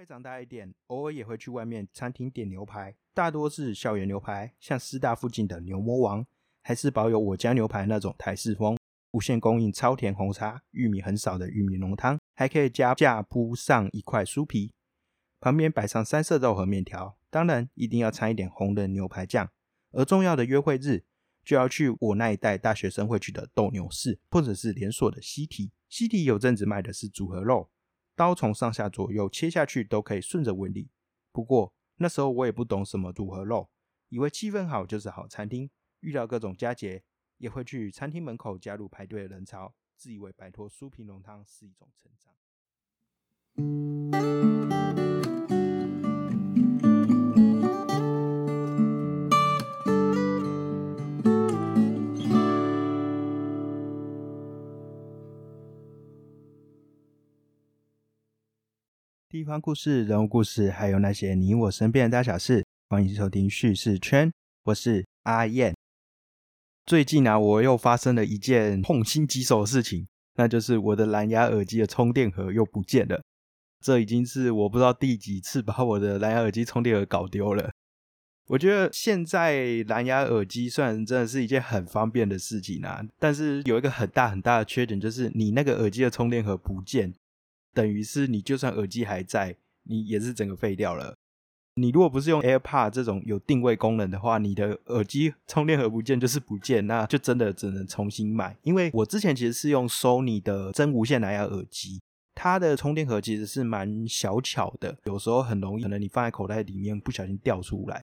来长大一点，偶尔也会去外面餐厅点牛排，大多是校园牛排，像师大附近的牛魔王，还是保有我家牛排那种台式风，无限供应超甜红茶，玉米很少的玉米浓汤，还可以加价铺上一块酥皮，旁边摆上三色肉和面条，当然一定要掺一点红的牛排酱。而重要的约会日，就要去我那一代大学生会去的斗牛士，或者是连锁的西提。西提有阵子卖的是组合肉，刀从上下左右切下去都可以顺着纹理。不过那时候我也不懂什么组合肉，以为气氛好就是好餐厅，遇到各种佳节也会去餐厅门口加入排队的人潮，自以为摆脱酥皮浓汤是一种成长。地方故事、人物故事，还有那些你我身边的大小事，欢迎收听叙事圈。我是阿燕。最近啊，我又发生了一件痛心疾首的事情，那就是我的蓝牙耳机的充电盒又不见了。这已经是我不知道第几次把我的蓝牙耳机充电盒搞丢了。我觉得现在蓝牙耳机虽然真的是一件很方便的事情啊，但是有一个很大很大的缺点，就是你那个耳机的充电盒不见。等于是你就算耳机还在，你也是整个废掉了。你如果不是用 AirPod 这种有定位功能的话，你的耳机 充电盒不见就是不见，那就真的只能重新买。因为我之前其实是用 Sony 的真无线蓝牙耳机，它的充电盒其实是蛮小巧的，有时候很容易可能你放在口袋里面不小心掉出来。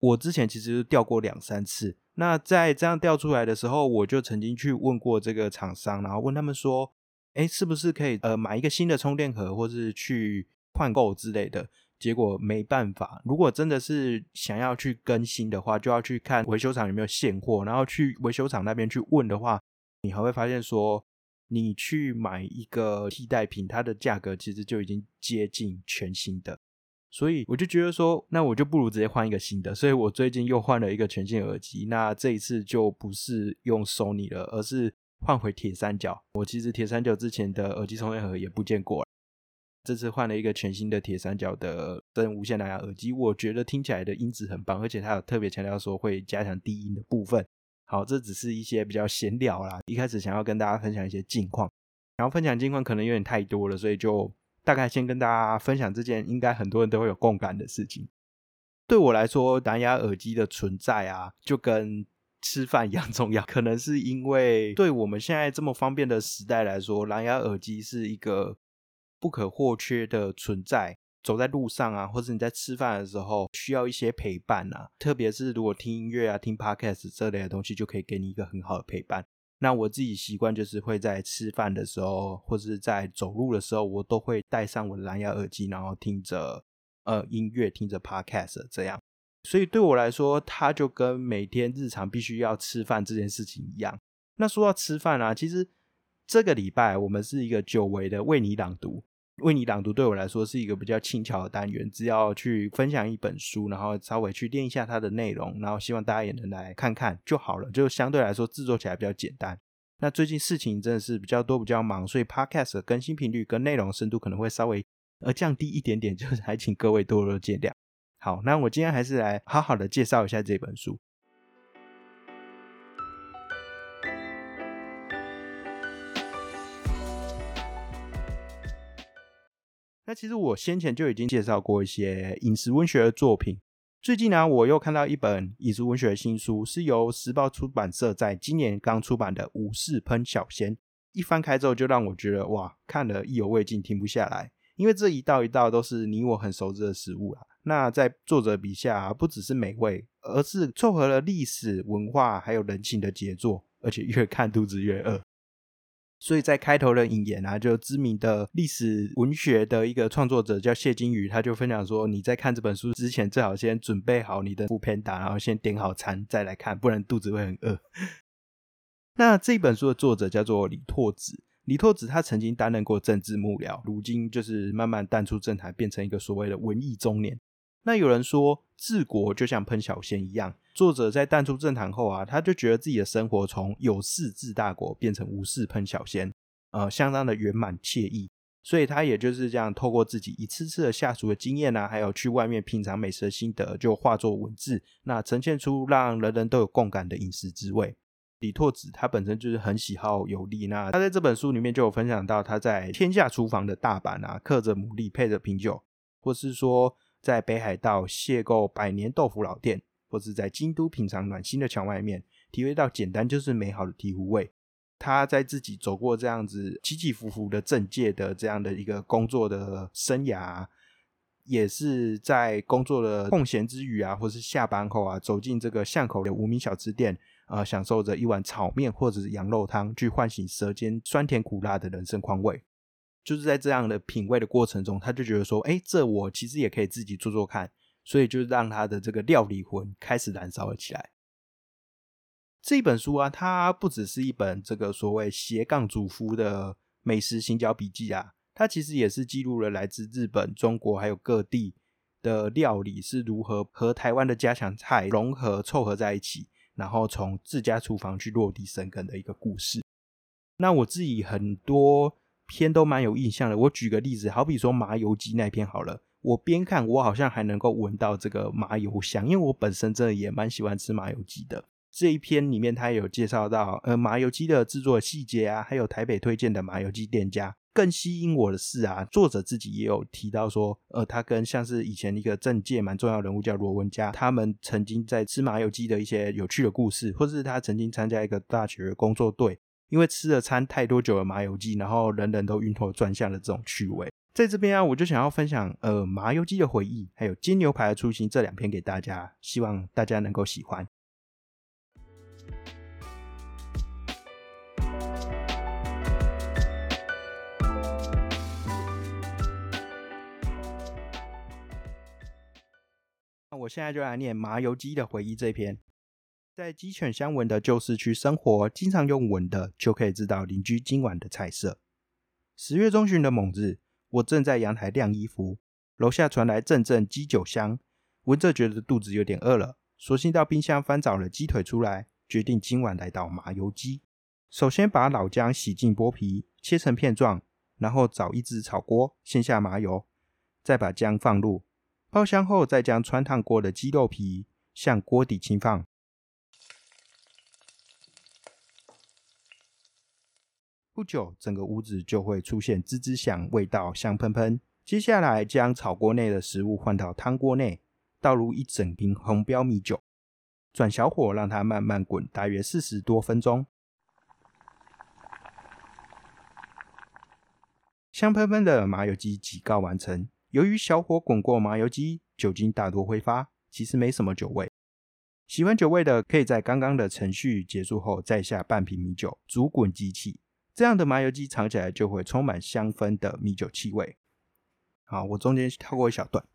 我之前其实掉过两三次，那在这样掉出来的时候，我就曾经去问过这个厂商，然后问他们说。哎，是不是可以呃买一个新的充电盒，或是去换购之类的？结果没办法。如果真的是想要去更新的话，就要去看维修厂有没有现货，然后去维修厂那边去问的话，你还会发现说，你去买一个替代品，它的价格其实就已经接近全新的。所以我就觉得说，那我就不如直接换一个新的。所以我最近又换了一个全新耳机，那这一次就不是用 Sony 了，而是。换回铁三角，我其实铁三角之前的耳机充电盒也不见过，这次换了一个全新的铁三角的真无线蓝牙耳机，我觉得听起来的音质很棒，而且它有特别强调说会加强低音的部分。好，这只是一些比较闲聊啦，一开始想要跟大家分享一些近况，然后分享近况可能有点太多了，所以就大概先跟大家分享这件应该很多人都会有共感的事情。对我来说，蓝牙耳机的存在啊，就跟吃饭一样重要，可能是因为对我们现在这么方便的时代来说，蓝牙耳机是一个不可或缺的存在。走在路上啊，或者你在吃饭的时候需要一些陪伴啊，特别是如果听音乐啊、听 podcast 这类的东西，就可以给你一个很好的陪伴。那我自己习惯就是会在吃饭的时候，或是在走路的时候，我都会戴上我的蓝牙耳机，然后听着呃音乐，听着 podcast 这样。所以对我来说，它就跟每天日常必须要吃饭这件事情一样。那说到吃饭啊，其实这个礼拜我们是一个久违的为你朗读。为你朗读对我来说是一个比较轻巧的单元，只要去分享一本书，然后稍微去练一下它的内容，然后希望大家也能来看看就好了。就相对来说制作起来比较简单。那最近事情真的是比较多、比较忙，所以 Podcast 的更新频率跟内容深度可能会稍微呃降低一点点，就是还请各位多多见谅。好，那我今天还是来好好的介绍一下这本书。那其实我先前就已经介绍过一些饮食文学的作品。最近呢，我又看到一本饮食文学的新书，是由时报出版社在今年刚出版的《武士喷小仙》。一翻开之后，就让我觉得哇，看了意犹未尽，停不下来。因为这一道一道都是你我很熟知的食物啊。那在作者笔下，不只是美味，而是凑合了历史文化还有人情的杰作，而且越看肚子越饿。所以在开头的引言啊，就知名的历史文学的一个创作者叫谢金鱼，他就分享说：你在看这本书之前，最好先准备好你的副片打，然后先点好餐再来看，不然肚子会很饿。那这本书的作者叫做李拓子。李拓子他曾经担任过政治幕僚，如今就是慢慢淡出政坛，变成一个所谓的文艺中年。那有人说治国就像喷小仙一样，作者在淡出政坛后啊，他就觉得自己的生活从有事治大国变成无事喷小仙，呃，相当的圆满惬意。所以他也就是这样，透过自己一次次的下厨的经验啊，还有去外面品尝美食的心得，就化作文字，那呈现出让人人都有共感的饮食滋味。李拓子他本身就是很喜好游历，那他在这本书里面就有分享到他在天下厨房的大阪啊，刻着牡蛎配着啤酒，或是说在北海道邂逅百年豆腐老店，或是在京都品尝暖心的荞麦面，体会到简单就是美好的醍醐味。他在自己走过这样子起起伏伏的政界的这样的一个工作的生涯，也是在工作的空闲之余啊，或是下班后啊，走进这个巷口的无名小吃店。啊，享受着一碗炒面或者是羊肉汤，去唤醒舌尖酸甜苦辣的人生况味。就是在这样的品味的过程中，他就觉得说，哎，这我其实也可以自己做做看。所以就让他的这个料理魂开始燃烧了起来。这本书啊，它不只是一本这个所谓斜杠主夫的美食行脚笔记啊，它其实也是记录了来自日本、中国还有各地的料理是如何和台湾的家常菜融合凑合在一起。然后从自家厨房去落地生根的一个故事。那我自己很多篇都蛮有印象的。我举个例子，好比说麻油鸡那篇好了，我边看我好像还能够闻到这个麻油香，因为我本身真的也蛮喜欢吃麻油鸡的。这一篇里面他有介绍到呃麻油鸡的制作细节啊，还有台北推荐的麻油鸡店家。更吸引我的是啊，作者自己也有提到说，呃，他跟像是以前一个政界蛮重要人物叫罗文佳，他们曾经在吃麻油鸡的一些有趣的故事，或是他曾经参加一个大学工作队，因为吃了餐太多久的麻油鸡，然后人人都晕头转向的这种趣味。在这边啊，我就想要分享呃麻油鸡的回忆，还有煎牛排的初心这两篇给大家，希望大家能够喜欢。我现在就来念麻油鸡的回忆这篇。在鸡犬相闻的旧市区生活，经常用闻的就可以知道邻居今晚的菜色。十月中旬的某日，我正在阳台晾衣服，楼下传来阵阵鸡酒香，闻着觉得肚子有点饿了，索性到冰箱翻找了鸡腿出来，决定今晚来道麻油鸡。首先把老姜洗净剥皮，切成片状，然后找一只炒锅，先下麻油，再把姜放入。爆香后，再将穿烫过的鸡肉皮向锅底轻放，不久，整个屋子就会出现滋滋响，味道香喷喷。接下来，将炒锅内的食物换到汤锅内，倒入一整瓶红标米酒，转小火让它慢慢滚，大约四十多分钟。香喷喷的麻油鸡即告完成。由于小火滚过麻油鸡，酒精大多挥发，其实没什么酒味。喜欢酒味的，可以在刚刚的程序结束后再下半瓶米酒，煮滚机器，这样的麻油鸡尝起来就会充满香氛的米酒气味。好，我中间跳过一小段。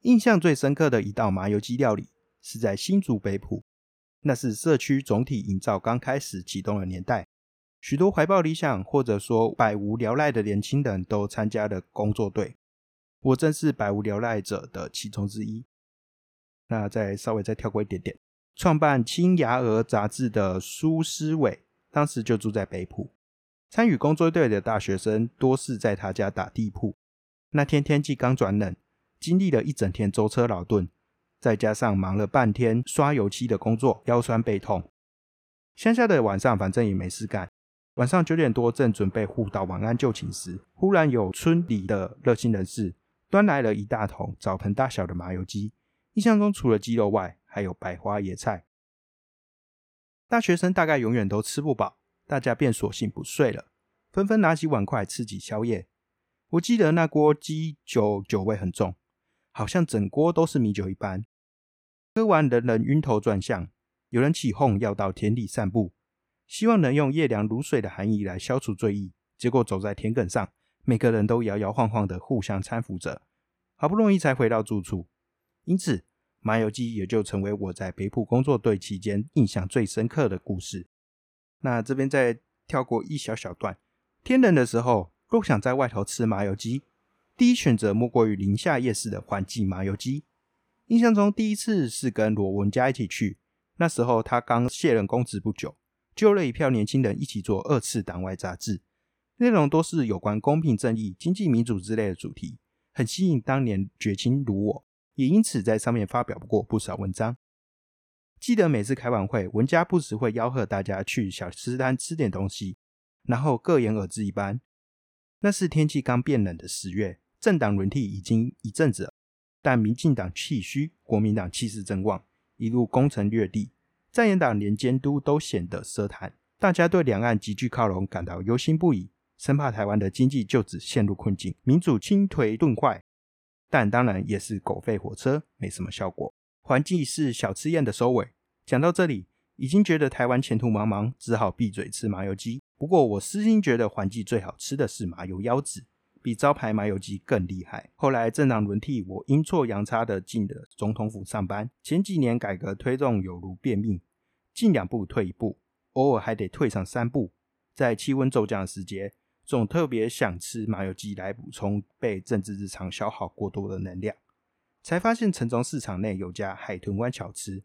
印象最深刻的一道麻油鸡料理是在新竹北埔，那是社区总体营造刚开始启动的年代，许多怀抱理想或者说百无聊赖的年轻人都参加了工作队。我正是百无聊赖者的其中之一。那再稍微再跳过一点点，创办《青芽儿》杂志的苏思伟，当时就住在北浦。参与工作队的大学生多是在他家打地铺。那天天气刚转冷，经历了一整天舟车劳顿，再加上忙了半天刷油漆的工作，腰酸背痛。乡下的晚上反正也没事干，晚上九点多正准备互道晚安就寝时，忽然有村里的热心人士。端来了一大桶澡盆大小的麻油鸡，印象中除了鸡肉外，还有百花野菜。大学生大概永远都吃不饱，大家便索性不睡了，纷纷拿起碗筷吃起宵夜。我记得那锅鸡酒酒味很重，好像整锅都是米酒一般。喝完，人人晕头转向，有人起哄要到田里散步，希望能用夜凉如水的寒意来消除醉意。结果走在田埂上。每个人都摇摇晃晃的互相搀扶着，好不容易才回到住处。因此，麻油鸡也就成为我在北浦工作队期间印象最深刻的故事。那这边再跳过一小小段。天冷的时候，若想在外头吃麻油鸡，第一选择莫过于宁夏夜市的环记麻油鸡。印象中第一次是跟罗文佳一起去，那时候他刚卸任公职不久，揪了一票年轻人一起做二次党外杂志。内容都是有关公平正义、经济民主之类的主题，很吸引当年绝青如我，也因此在上面发表过不少文章。记得每次开完会，文家不时会吆喝大家去小吃摊吃点东西，然后各言而志一般。那是天气刚变冷的十月，政党轮替已经一阵子，但民进党气虚，国民党气势正旺，一路攻城略地，在野党连监督都显得奢谈，大家对两岸急剧靠拢感到忧心不已，生怕台湾的经济就此陷入困境，民主倾颓顿坏。但当然也是狗吠火车，没什么效果。环境是小吃宴的收尾。讲到这里，已经觉得台湾前途茫茫，只好闭嘴吃麻油鸡。不过我私心觉得环境最好吃的是麻油腰子，比招牌麻油鸡更厉害。后来政党轮替，我阴错阳差的进了总统府上班。前几年改革推动有如便秘，进两步退一步，偶尔还得退上三步。在气温骤降的时节，总特别想吃麻油鸡来补充被政治日常消耗过多的能量。才发现城中市场内有家海豚湾小吃，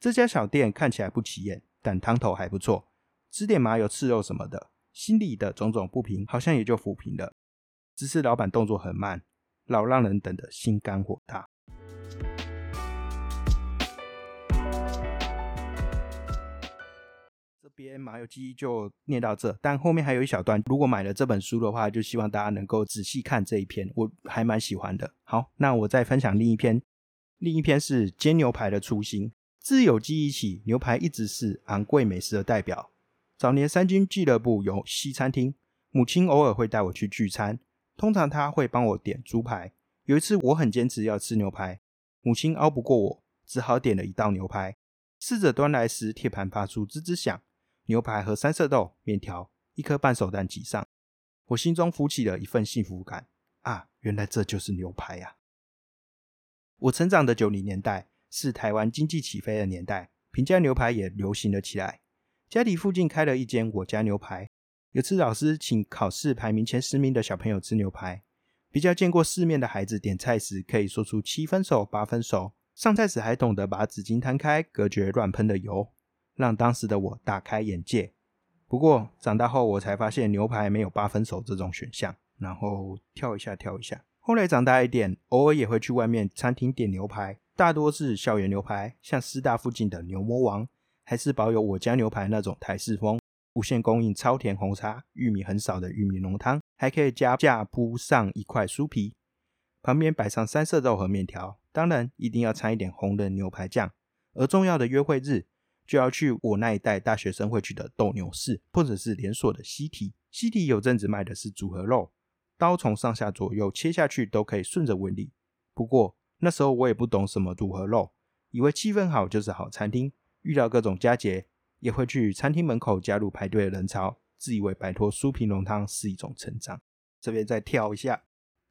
这家小店看起来不起眼，但汤头还不错，吃点麻油刺肉什么的，心里的种种不平好像也就抚平了。只是老板动作很慢，老让人等得心肝火大。边麻油鸡就念到这，但后面还有一小段。如果买了这本书的话，就希望大家能够仔细看这一篇，我还蛮喜欢的。好，那我再分享另一篇，另一篇是煎牛排的初心。自有记忆起，牛排一直是昂贵美食的代表。早年三军俱乐部有西餐厅，母亲偶尔会带我去聚餐，通常她会帮我点猪排。有一次我很坚持要吃牛排，母亲拗不过我，只好点了一道牛排。侍者端来时，铁盘发出吱吱响。牛排和三色豆、面条、一颗半熟蛋挤上，我心中浮起了一份幸福感啊！原来这就是牛排呀！我成长的九零年代是台湾经济起飞的年代，平价牛排也流行了起来。家里附近开了一间我家牛排，有次老师请考试排名前十名的小朋友吃牛排，比较见过世面的孩子点菜时可以说出七分熟、八分熟，上菜时还懂得把纸巾摊开，隔绝乱喷的油。让当时的我大开眼界。不过长大后，我才发现牛排没有八分熟这种选项。然后跳一下，跳一下。后来长大一点，偶尔也会去外面餐厅点牛排，大多是校园牛排，像师大附近的牛魔王，还是保有我家牛排那种台式风，无限供应超甜红茶，玉米很少的玉米浓汤，还可以加架铺上一块酥皮，旁边摆上三色豆和面条，当然一定要掺一点红的牛排酱。而重要的约会日。就要去我那一代大学生会去的斗牛士，或者是连锁的西提。西提有阵子卖的是组合肉，刀从上下左右切下去都可以顺着纹理。不过那时候我也不懂什么组合肉，以为气氛好就是好餐厅。遇到各种佳节，也会去餐厅门口加入排队的人潮，自以为摆脱酥皮浓汤是一种成长。这边再跳一下，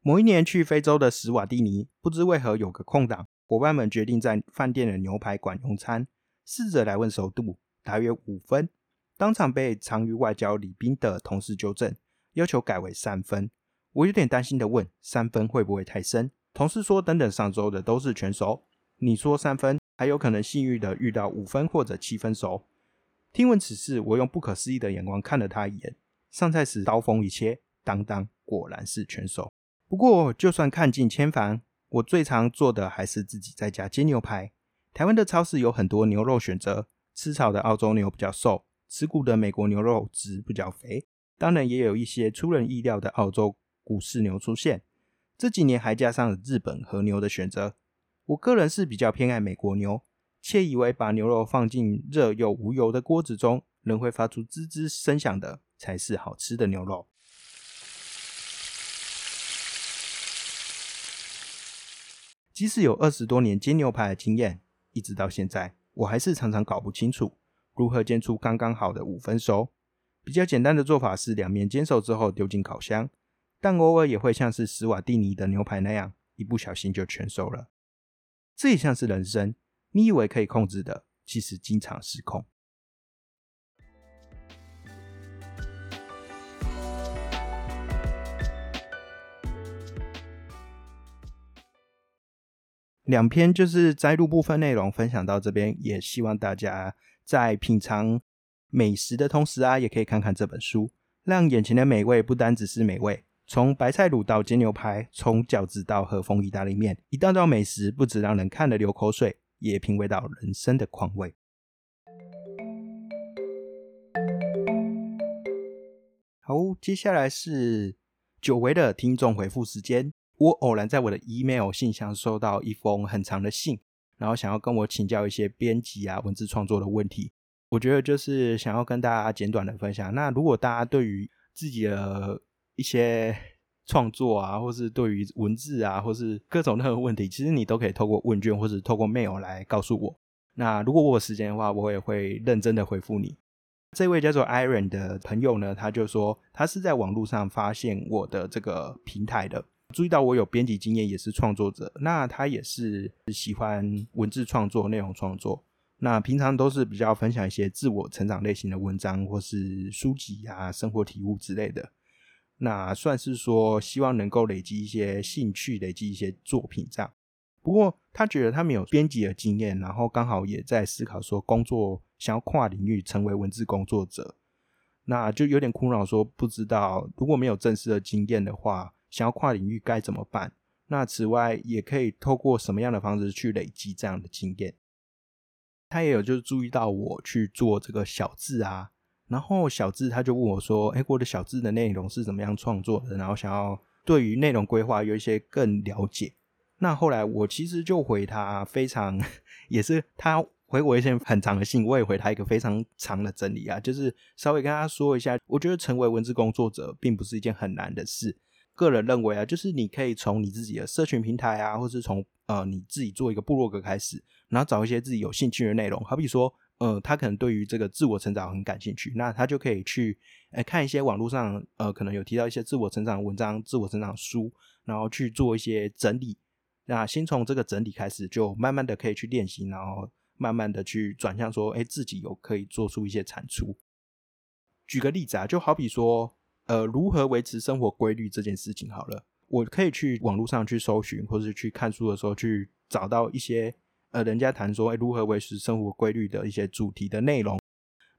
某一年去非洲的史瓦蒂尼，不知为何有个空档，伙伴们决定在饭店的牛排馆用餐。试着来问熟度，大约五分，当场被长于外交礼宾的同事纠正，要求改为三分。我有点担心的问：三分会不会太深？同事说：等等上周的都是全熟，你说三分，还有可能幸运的遇到五分或者七分熟。听闻此事，我用不可思议的眼光看了他一眼。上菜时刀锋一切，当当，果然是全熟。不过就算看尽千帆，我最常做的还是自己在家煎牛排。台湾的超市有很多牛肉选择，吃草的澳洲牛比较瘦，吃骨的美国牛肉质比较肥。当然，也有一些出人意料的澳洲股市牛出现。这几年还加上了日本和牛的选择。我个人是比较偏爱美国牛，且以为把牛肉放进热又无油的锅子中，仍会发出滋滋声响的，才是好吃的牛肉。即使有二十多年煎牛排的经验。一直到现在，我还是常常搞不清楚如何煎出刚刚好的五分熟。比较简单的做法是两面煎熟之后丢进烤箱，但偶尔也会像是史瓦蒂尼的牛排那样，一不小心就全熟了。这也像是人生，你以为可以控制的，其实经常失控。两篇就是摘录部分内容分享到这边，也希望大家在品尝美食的同时啊，也可以看看这本书。让眼前的美味不单只是美味。从白菜卤到煎牛排，从饺子到和风意大利面，一道道美食不止让人看了流口水，也品味到人生的况味。好，接下来是久违的听众回复时间。我偶然在我的 email 信箱收到一封很长的信，然后想要跟我请教一些编辑啊、文字创作的问题。我觉得就是想要跟大家简短的分享。那如果大家对于自己的一些创作啊，或是对于文字啊，或是各种任何问题，其实你都可以透过问卷或是透过 mail 来告诉我。那如果我有时间的话，我也会认真的回复你。这位叫做 Iron 的朋友呢，他就说他是在网络上发现我的这个平台的，注意到我有编辑经验，也是创作者。那他也是喜欢文字创作、内容创作。那平常都是比较分享一些自我成长类型的文章，或是书籍啊、生活体悟之类的。那算是说，希望能够累积一些兴趣，累积一些作品这样。不过他觉得他没有编辑的经验，然后刚好也在思考说，工作想要跨领域成为文字工作者，那就有点苦恼，说不知道如果没有正式的经验的话，想要跨领域该怎么办？那此外也可以透过什么样的方式去累积这样的经验？他也有就是注意到我去做这个小字啊。然后小智他就问我说：“哎，我的小智的内容是怎么样创作的？然后想要对于内容规划有一些更了解。那后来我其实就回他非常，也是他回我一些很长的信，我也回他一个非常长的整理啊，就是稍微跟他说一下，我觉得成为文字工作者并不是一件很难的事。个人认为啊，就是你可以从你自己的社群平台啊，或是从呃你自己做一个部落格开始，然后找一些自己有兴趣的内容，好比说。”呃，他可能对于这个自我成长很感兴趣，那他就可以去诶看一些网络上呃可能有提到一些自我成长文章、自我成长书，然后去做一些整理。那先从这个整理开始，就慢慢的可以去练习，然后慢慢的去转向说，哎，自己有可以做出一些产出。举个例子啊，就好比说，呃，如何维持生活规律这件事情好了，我可以去网络上去搜寻，或者去看书的时候去找到一些。呃，人家谈说，哎，如何维持生活规律的一些主题的内容，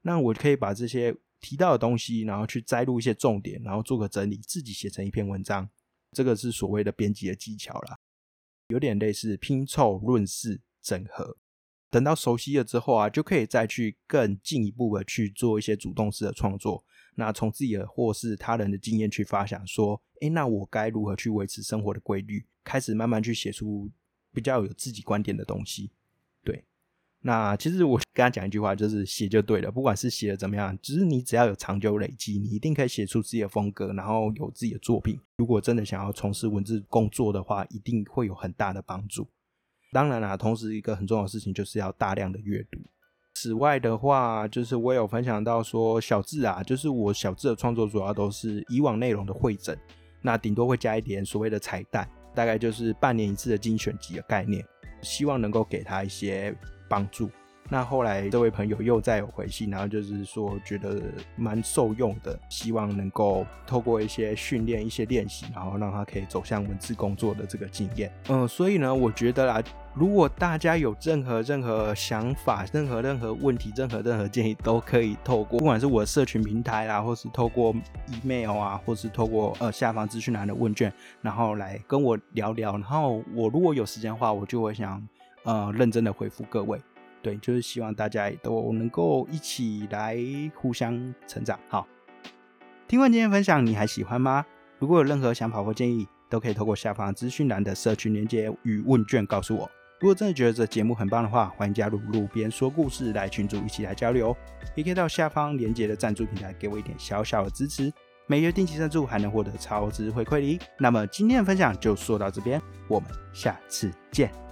那我可以把这些提到的东西，然后去摘录一些重点，然后做个整理，自己写成一篇文章。这个是所谓的编辑的技巧啦，有点类似拼凑、论事、整合。等到熟悉了之后啊，就可以再去更进一步的去做一些主动式的创作。那从自己的或是他人的经验去发想，说，哎，那我该如何去维持生活的规律？开始慢慢去写出。比较有自己观点的东西，对。那其实我跟他讲一句话，就是写就对了，不管是写的怎么样，只是你只要有长久累积，你一定可以写出自己的风格，然后有自己的作品。如果真的想要从事文字工作的话，一定会有很大的帮助。当然啦，同时一个很重要的事情就是要大量的阅读。此外的话，就是我有分享到说小智啊，就是我小智的创作主要都是以往内容的会诊，那顶多会加一点所谓的彩蛋。大概就是半年一次的精选集的概念，希望能够给他一些帮助。那后来这位朋友又再有回信，然后就是说觉得蛮受用的，希望能够透过一些训练、一些练习，然后让他可以走向文字工作的这个经验。嗯，所以呢，我觉得啦，如果大家有任何任何想法、任何任何问题、任何任何建议，都可以透过不管是我的社群平台啦，或是透过 email 啊，或是透过呃下方资讯栏的问卷，然后来跟我聊聊。然后我如果有时间的话，我就会想呃认真的回复各位。对，就是希望大家都能够一起来互相成长。好，听完今天分享，你还喜欢吗？如果有任何想法或建议，都可以透过下方资讯栏的社群连接与问卷告诉我。如果真的觉得这节目很棒的话，欢迎加入路边说故事来群组一起来交流。也可以到下方连接的赞助平台给我一点小小的支持，每月定期赞助还能获得超值回馈礼。那么今天的分享就说到这边，我们下次见。